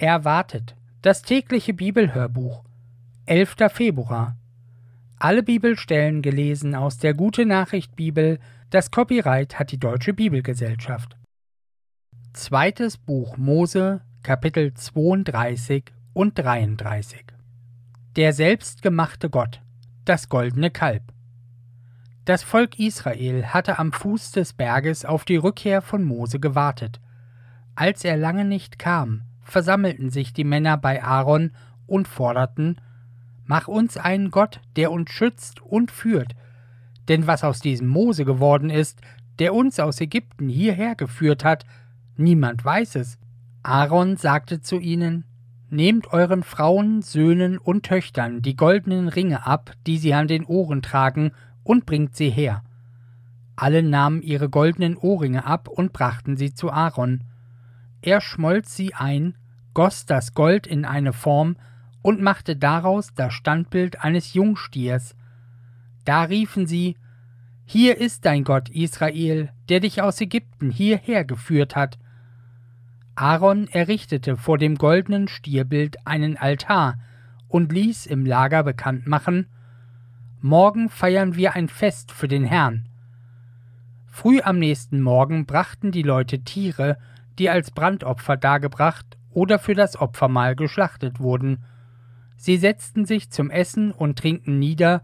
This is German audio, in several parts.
Erwartet. Das tägliche Bibelhörbuch. 11. Februar. Alle Bibelstellen gelesen aus der Gute Nachricht Bibel. Das Copyright hat die Deutsche Bibelgesellschaft. Zweites Buch Mose, Kapitel 32 und 33. Der selbstgemachte Gott. Das goldene Kalb. Das Volk Israel hatte am Fuß des Berges auf die Rückkehr von Mose gewartet. Als er lange nicht kam, versammelten sich die Männer bei Aaron und forderten Mach uns einen Gott, der uns schützt und führt. Denn was aus diesem Mose geworden ist, der uns aus Ägypten hierher geführt hat, niemand weiß es. Aaron sagte zu ihnen Nehmt euren Frauen, Söhnen und Töchtern die goldenen Ringe ab, die sie an den Ohren tragen, und bringt sie her. Alle nahmen ihre goldenen Ohrringe ab und brachten sie zu Aaron. Er schmolz sie ein, goss das Gold in eine Form und machte daraus das Standbild eines Jungstiers. Da riefen sie Hier ist dein Gott Israel, der dich aus Ägypten hierher geführt hat. Aaron errichtete vor dem goldenen Stierbild einen Altar und ließ im Lager bekannt machen Morgen feiern wir ein Fest für den Herrn. Früh am nächsten Morgen brachten die Leute Tiere, die als Brandopfer dargebracht oder für das Opfermahl geschlachtet wurden. Sie setzten sich zum Essen und Trinken nieder,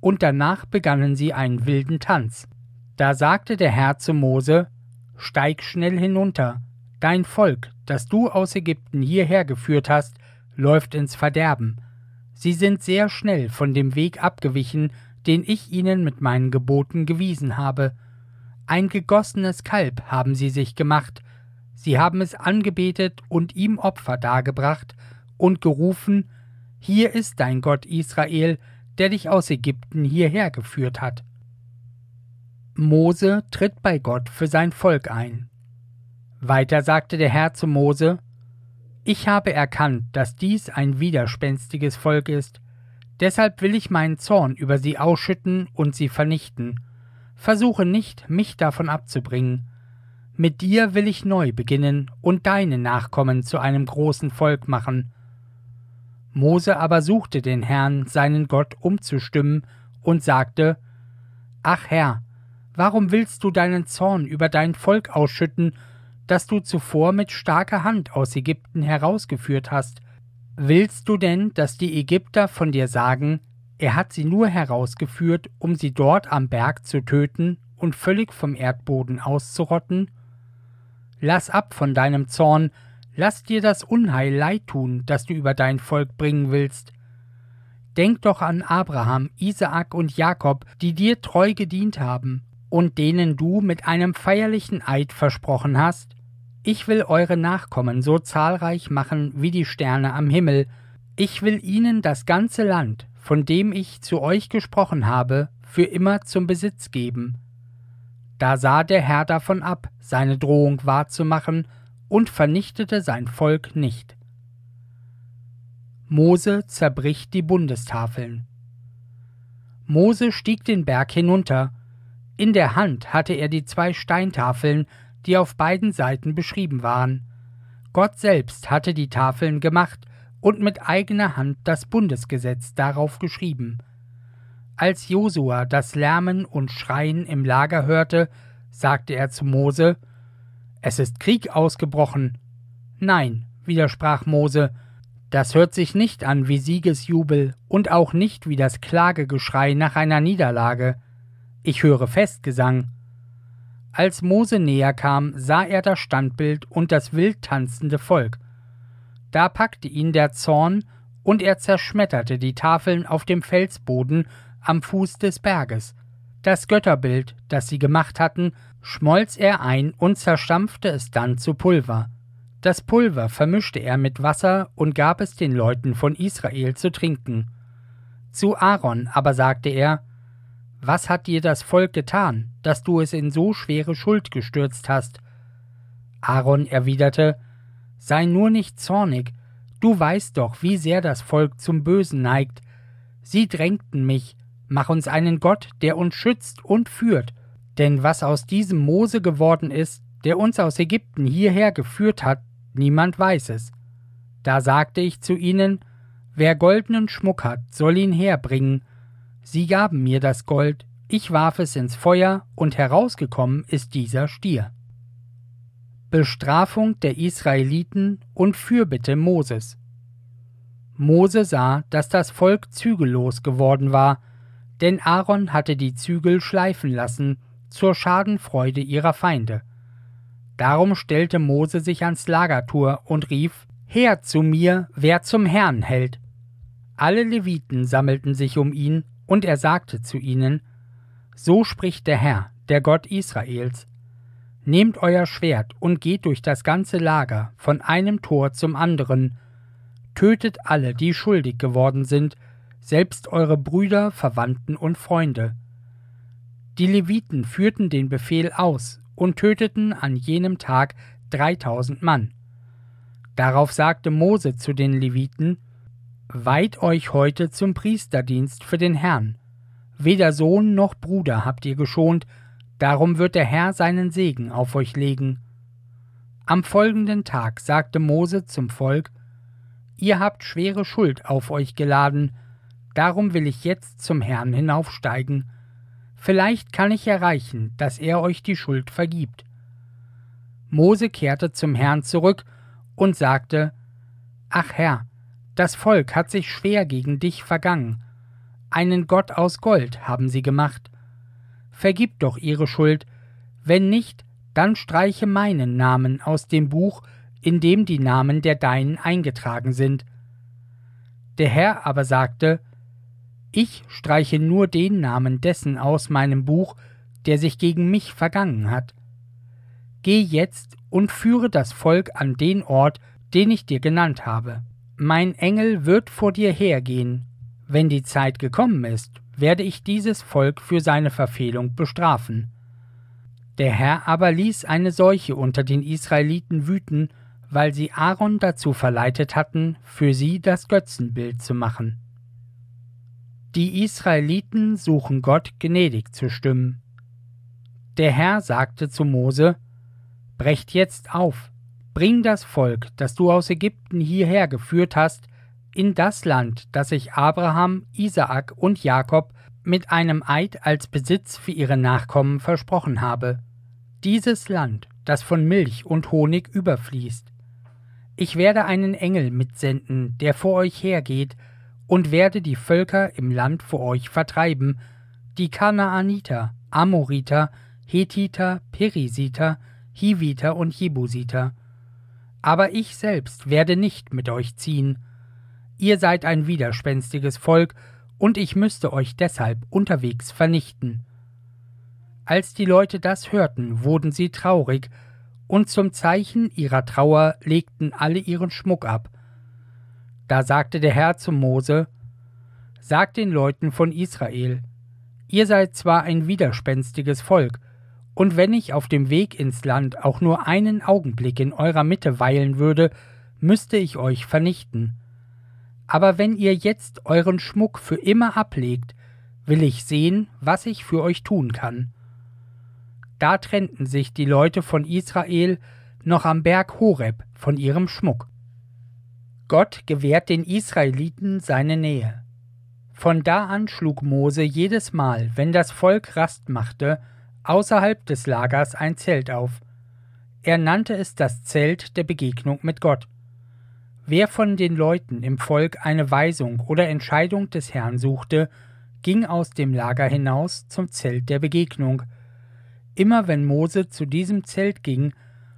und danach begannen sie einen wilden Tanz. Da sagte der Herr zu Mose Steig schnell hinunter, dein Volk, das du aus Ägypten hierher geführt hast, läuft ins Verderben. Sie sind sehr schnell von dem Weg abgewichen, den ich ihnen mit meinen Geboten gewiesen habe. Ein gegossenes Kalb haben sie sich gemacht, sie haben es angebetet und ihm Opfer dargebracht und gerufen, Hier ist dein Gott Israel, der dich aus Ägypten hierher geführt hat. Mose tritt bei Gott für sein Volk ein. Weiter sagte der Herr zu Mose, Ich habe erkannt, dass dies ein widerspenstiges Volk ist, deshalb will ich meinen Zorn über sie ausschütten und sie vernichten, Versuche nicht, mich davon abzubringen. Mit dir will ich neu beginnen und deine Nachkommen zu einem großen Volk machen. Mose aber suchte den Herrn, seinen Gott, umzustimmen und sagte, Ach Herr, warum willst du deinen Zorn über dein Volk ausschütten, das du zuvor mit starker Hand aus Ägypten herausgeführt hast? Willst du denn, dass die Ägypter von dir sagen, er hat sie nur herausgeführt, um sie dort am Berg zu töten und völlig vom Erdboden auszurotten? Lass ab von deinem Zorn, lass dir das Unheil leid tun, das du über dein Volk bringen willst. Denk doch an Abraham, Isaak und Jakob, die dir treu gedient haben und denen du mit einem feierlichen Eid versprochen hast. Ich will eure Nachkommen so zahlreich machen wie die Sterne am Himmel, ich will ihnen das ganze Land, von dem ich zu euch gesprochen habe, für immer zum Besitz geben. Da sah der Herr davon ab, seine Drohung wahrzumachen, und vernichtete sein Volk nicht. Mose zerbricht die Bundestafeln. Mose stieg den Berg hinunter. In der Hand hatte er die zwei Steintafeln, die auf beiden Seiten beschrieben waren. Gott selbst hatte die Tafeln gemacht und mit eigener Hand das Bundesgesetz darauf geschrieben. Als Josua das Lärmen und Schreien im Lager hörte, sagte er zu Mose: Es ist Krieg ausgebrochen. Nein, widersprach Mose, das hört sich nicht an wie Siegesjubel und auch nicht wie das Klagegeschrei nach einer Niederlage. Ich höre Festgesang. Als Mose näher kam, sah er das Standbild und das wild tanzende Volk. Da packte ihn der Zorn, und er zerschmetterte die Tafeln auf dem Felsboden am Fuß des Berges. Das Götterbild, das sie gemacht hatten, schmolz er ein und zerstampfte es dann zu Pulver. Das Pulver vermischte er mit Wasser und gab es den Leuten von Israel zu trinken. Zu Aaron aber sagte er, Was hat dir das Volk getan, dass du es in so schwere Schuld gestürzt hast? Aaron erwiderte, Sei nur nicht zornig, du weißt doch, wie sehr das Volk zum Bösen neigt. Sie drängten mich, mach uns einen Gott, der uns schützt und führt, denn was aus diesem Mose geworden ist, der uns aus Ägypten hierher geführt hat, niemand weiß es. Da sagte ich zu ihnen, Wer goldenen Schmuck hat, soll ihn herbringen. Sie gaben mir das Gold, ich warf es ins Feuer, und herausgekommen ist dieser Stier. Bestrafung der Israeliten und Fürbitte Moses. Mose sah, dass das Volk zügellos geworden war, denn Aaron hatte die Zügel schleifen lassen, zur Schadenfreude ihrer Feinde. Darum stellte Mose sich ans Lagertor und rief Her zu mir, wer zum Herrn hält. Alle Leviten sammelten sich um ihn, und er sagte zu ihnen So spricht der Herr, der Gott Israels Nehmt euer Schwert und geht durch das ganze Lager, von einem Tor zum anderen, tötet alle, die schuldig geworden sind, selbst eure Brüder, Verwandten und Freunde. Die Leviten führten den Befehl aus und töteten an jenem Tag dreitausend Mann. Darauf sagte Mose zu den Leviten, Weiht euch heute zum Priesterdienst für den Herrn. Weder Sohn noch Bruder habt ihr geschont, Darum wird der Herr seinen Segen auf euch legen. Am folgenden Tag sagte Mose zum Volk, Ihr habt schwere Schuld auf euch geladen, darum will ich jetzt zum Herrn hinaufsteigen. Vielleicht kann ich erreichen, dass er euch die Schuld vergibt. Mose kehrte zum Herrn zurück und sagte, Ach Herr, das Volk hat sich schwer gegen dich vergangen. Einen Gott aus Gold haben sie gemacht vergib doch ihre Schuld, wenn nicht, dann streiche meinen Namen aus dem Buch, in dem die Namen der Deinen eingetragen sind. Der Herr aber sagte, Ich streiche nur den Namen dessen aus meinem Buch, der sich gegen mich vergangen hat. Geh jetzt und führe das Volk an den Ort, den ich dir genannt habe. Mein Engel wird vor dir hergehen. Wenn die Zeit gekommen ist, werde ich dieses Volk für seine Verfehlung bestrafen. Der Herr aber ließ eine Seuche unter den Israeliten wüten, weil sie Aaron dazu verleitet hatten, für sie das Götzenbild zu machen. Die Israeliten suchen Gott gnädig zu stimmen. Der Herr sagte zu Mose, Brecht jetzt auf, bring das Volk, das du aus Ägypten hierher geführt hast, in das Land, das ich Abraham, Isaak und Jakob mit einem Eid als Besitz für ihre Nachkommen versprochen habe. Dieses Land, das von Milch und Honig überfließt. Ich werde einen Engel mitsenden, der vor euch hergeht, und werde die Völker im Land vor euch vertreiben, die Kanaaniter, Amoriter, Hethiter, Perisiter, Hiviter und Jebusiter. Aber ich selbst werde nicht mit euch ziehen, Ihr seid ein widerspenstiges Volk, und ich müsste euch deshalb unterwegs vernichten. Als die Leute das hörten, wurden sie traurig, und zum Zeichen ihrer Trauer legten alle ihren Schmuck ab. Da sagte der Herr zu Mose, Sagt den Leuten von Israel, ihr seid zwar ein widerspenstiges Volk, und wenn ich auf dem Weg ins Land auch nur einen Augenblick in eurer Mitte weilen würde, müsste ich euch vernichten. Aber wenn ihr jetzt euren Schmuck für immer ablegt, will ich sehen, was ich für euch tun kann. Da trennten sich die Leute von Israel noch am Berg Horeb von ihrem Schmuck. Gott gewährt den Israeliten seine Nähe. Von da an schlug Mose jedes Mal, wenn das Volk Rast machte, außerhalb des Lagers ein Zelt auf. Er nannte es das Zelt der Begegnung mit Gott. Wer von den Leuten im Volk eine Weisung oder Entscheidung des Herrn suchte, ging aus dem Lager hinaus zum Zelt der Begegnung. Immer wenn Mose zu diesem Zelt ging,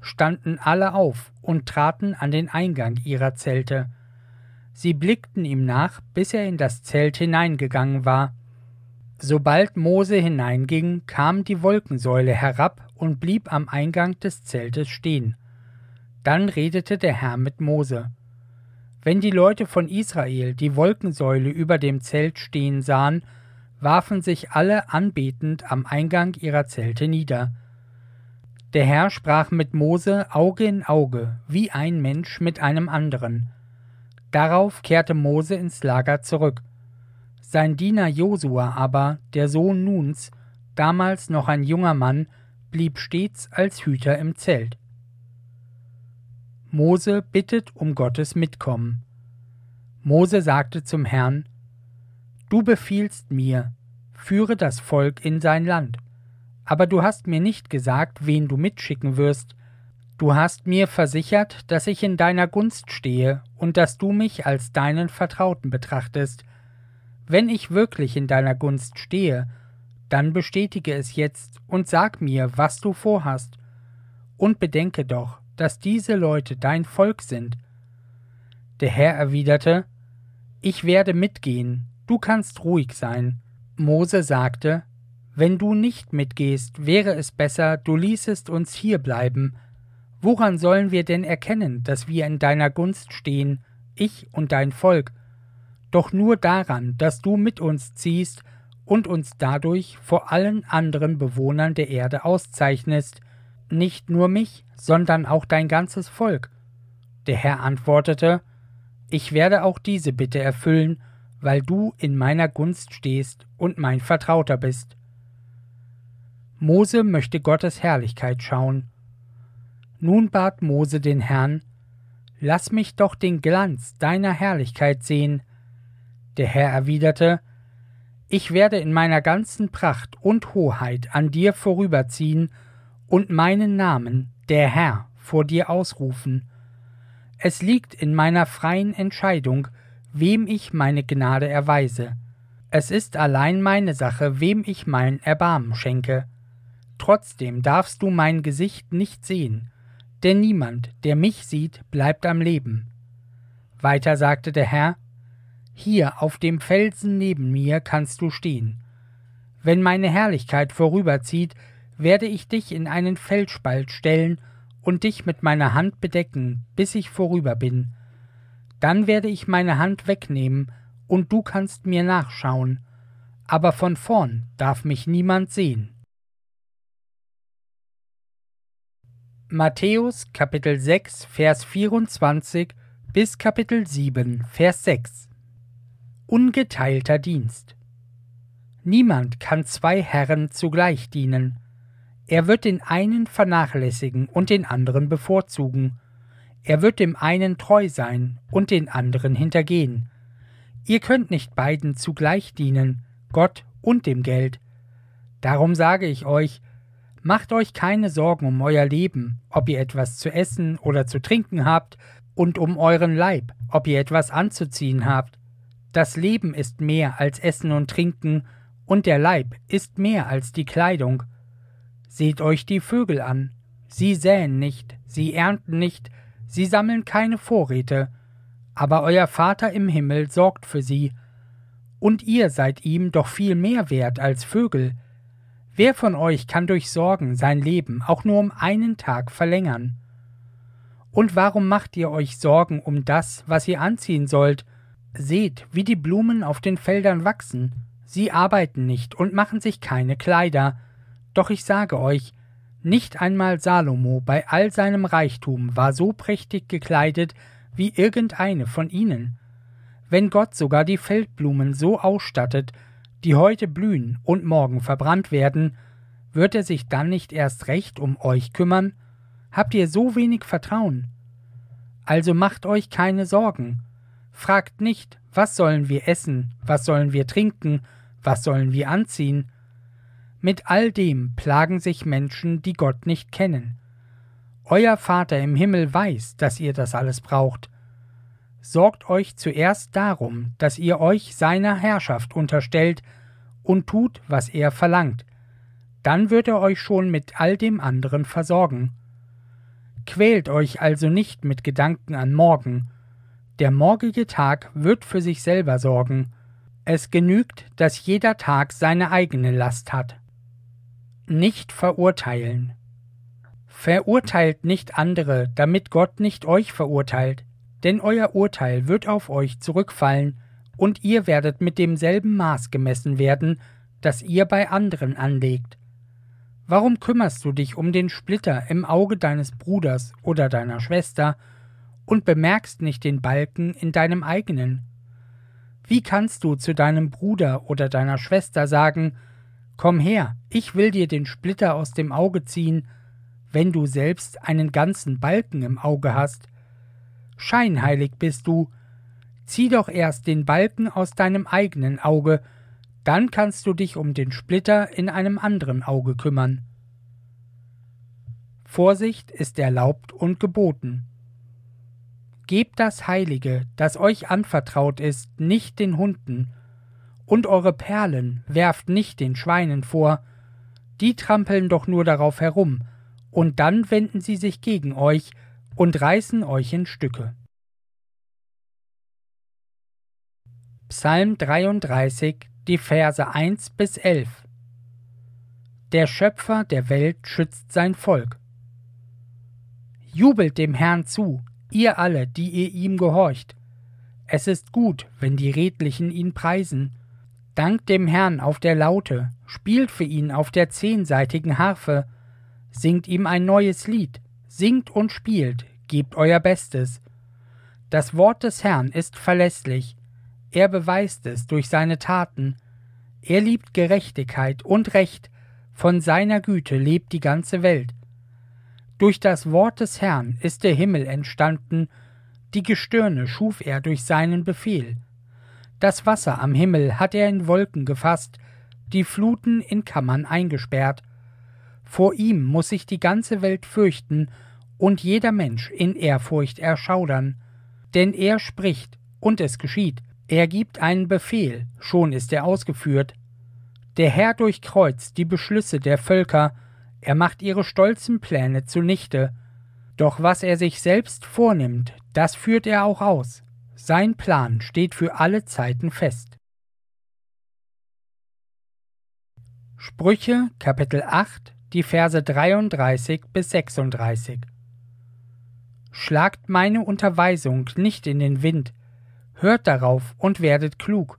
standen alle auf und traten an den Eingang ihrer Zelte. Sie blickten ihm nach, bis er in das Zelt hineingegangen war. Sobald Mose hineinging, kam die Wolkensäule herab und blieb am Eingang des Zeltes stehen. Dann redete der Herr mit Mose. Wenn die Leute von Israel die Wolkensäule über dem Zelt stehen sahen, warfen sich alle anbetend am Eingang ihrer Zelte nieder. Der Herr sprach mit Mose Auge in Auge, wie ein Mensch mit einem anderen. Darauf kehrte Mose ins Lager zurück. Sein Diener Josua aber, der Sohn Nuns, damals noch ein junger Mann, blieb stets als Hüter im Zelt. Mose bittet um Gottes Mitkommen. Mose sagte zum Herrn, Du befiehlst mir, führe das Volk in sein Land, aber du hast mir nicht gesagt, wen du mitschicken wirst, Du hast mir versichert, dass ich in deiner Gunst stehe und dass du mich als deinen Vertrauten betrachtest. Wenn ich wirklich in deiner Gunst stehe, dann bestätige es jetzt und sag mir, was du vorhast. Und bedenke doch, dass diese Leute dein Volk sind. Der Herr erwiderte, Ich werde mitgehen, du kannst ruhig sein. Mose sagte, Wenn du nicht mitgehst, wäre es besser, du ließest uns hier bleiben, Woran sollen wir denn erkennen, dass wir in deiner Gunst stehen, ich und dein Volk? Doch nur daran, dass du mit uns ziehst und uns dadurch vor allen anderen Bewohnern der Erde auszeichnest, nicht nur mich, sondern auch dein ganzes Volk. Der Herr antwortete, Ich werde auch diese Bitte erfüllen, weil du in meiner Gunst stehst und mein Vertrauter bist. Mose möchte Gottes Herrlichkeit schauen, nun bat Mose den Herrn, Lass mich doch den Glanz deiner Herrlichkeit sehen. Der Herr erwiderte, Ich werde in meiner ganzen Pracht und Hoheit an dir vorüberziehen und meinen Namen, der Herr, vor dir ausrufen. Es liegt in meiner freien Entscheidung, wem ich meine Gnade erweise. Es ist allein meine Sache, wem ich mein Erbarmen schenke. Trotzdem darfst du mein Gesicht nicht sehen, denn niemand, der mich sieht, bleibt am Leben. Weiter sagte der Herr, Hier auf dem Felsen neben mir kannst du stehen. Wenn meine Herrlichkeit vorüberzieht, werde ich dich in einen Felsspalt stellen und dich mit meiner Hand bedecken, bis ich vorüber bin. Dann werde ich meine Hand wegnehmen, und du kannst mir nachschauen, aber von vorn darf mich niemand sehen. Matthäus Kapitel 6 Vers 24 bis Kapitel 7 Vers 6 Ungeteilter Dienst Niemand kann zwei Herren zugleich dienen. Er wird den einen vernachlässigen und den anderen bevorzugen. Er wird dem einen treu sein und den anderen hintergehen. Ihr könnt nicht beiden zugleich dienen, Gott und dem Geld. Darum sage ich euch, Macht euch keine Sorgen um euer Leben, ob ihr etwas zu essen oder zu trinken habt, und um euren Leib, ob ihr etwas anzuziehen habt. Das Leben ist mehr als Essen und Trinken, und der Leib ist mehr als die Kleidung. Seht euch die Vögel an. Sie säen nicht, sie ernten nicht, sie sammeln keine Vorräte, aber euer Vater im Himmel sorgt für sie. Und ihr seid ihm doch viel mehr wert als Vögel. Wer von euch kann durch Sorgen sein Leben auch nur um einen Tag verlängern? Und warum macht ihr euch Sorgen um das, was ihr anziehen sollt? Seht, wie die Blumen auf den Feldern wachsen. Sie arbeiten nicht und machen sich keine Kleider. Doch ich sage euch, nicht einmal Salomo bei all seinem Reichtum war so prächtig gekleidet wie irgendeine von ihnen. Wenn Gott sogar die Feldblumen so ausstattet, die heute blühen und morgen verbrannt werden, wird er sich dann nicht erst recht um euch kümmern? Habt ihr so wenig Vertrauen? Also macht euch keine Sorgen. Fragt nicht, was sollen wir essen, was sollen wir trinken, was sollen wir anziehen. Mit all dem plagen sich Menschen, die Gott nicht kennen. Euer Vater im Himmel weiß, dass ihr das alles braucht. Sorgt euch zuerst darum, dass ihr euch seiner Herrschaft unterstellt und tut, was er verlangt, dann wird er euch schon mit all dem anderen versorgen. Quält euch also nicht mit Gedanken an morgen, der morgige Tag wird für sich selber sorgen, es genügt, dass jeder Tag seine eigene Last hat. Nicht verurteilen. Verurteilt nicht andere, damit Gott nicht euch verurteilt, denn euer Urteil wird auf euch zurückfallen, und ihr werdet mit demselben Maß gemessen werden, das ihr bei anderen anlegt. Warum kümmerst du dich um den Splitter im Auge deines Bruders oder deiner Schwester und bemerkst nicht den Balken in deinem eigenen? Wie kannst du zu deinem Bruder oder deiner Schwester sagen, Komm her, ich will dir den Splitter aus dem Auge ziehen, wenn du selbst einen ganzen Balken im Auge hast? Scheinheilig bist du. Zieh doch erst den Balken aus deinem eigenen Auge, dann kannst du dich um den Splitter in einem anderen Auge kümmern. Vorsicht ist erlaubt und geboten. Gebt das Heilige, das euch anvertraut ist, nicht den Hunden, und eure Perlen werft nicht den Schweinen vor, die trampeln doch nur darauf herum, und dann wenden sie sich gegen euch und reißen euch in Stücke. Psalm 33, die Verse 1 bis 11 Der Schöpfer der Welt schützt sein Volk. Jubelt dem Herrn zu, ihr alle, die ihr ihm gehorcht. Es ist gut, wenn die Redlichen ihn preisen. Dankt dem Herrn auf der Laute, spielt für ihn auf der zehnseitigen Harfe, singt ihm ein neues Lied, singt und spielt, gebt euer Bestes. Das Wort des Herrn ist verlässlich, er beweist es durch seine Taten. Er liebt Gerechtigkeit und Recht, von seiner Güte lebt die ganze Welt. Durch das Wort des Herrn ist der Himmel entstanden, die Gestirne schuf er durch seinen Befehl. Das Wasser am Himmel hat er in Wolken gefasst, die Fluten in Kammern eingesperrt. Vor ihm muss sich die ganze Welt fürchten und jeder Mensch in Ehrfurcht erschaudern. Denn er spricht, und es geschieht, er gibt einen Befehl, schon ist er ausgeführt. Der Herr durchkreuzt die Beschlüsse der Völker, er macht ihre stolzen Pläne zunichte. Doch was er sich selbst vornimmt, das führt er auch aus. Sein Plan steht für alle Zeiten fest. Sprüche Kapitel 8, die Verse 33 bis 36 Schlagt meine Unterweisung nicht in den Wind, hört darauf und werdet klug.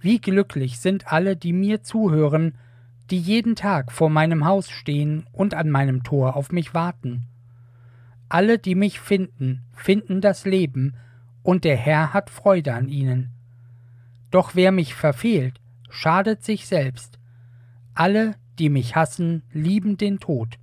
Wie glücklich sind alle, die mir zuhören, die jeden Tag vor meinem Haus stehen und an meinem Tor auf mich warten. Alle, die mich finden, finden das Leben, und der Herr hat Freude an ihnen. Doch wer mich verfehlt, schadet sich selbst. Alle, die mich hassen, lieben den Tod.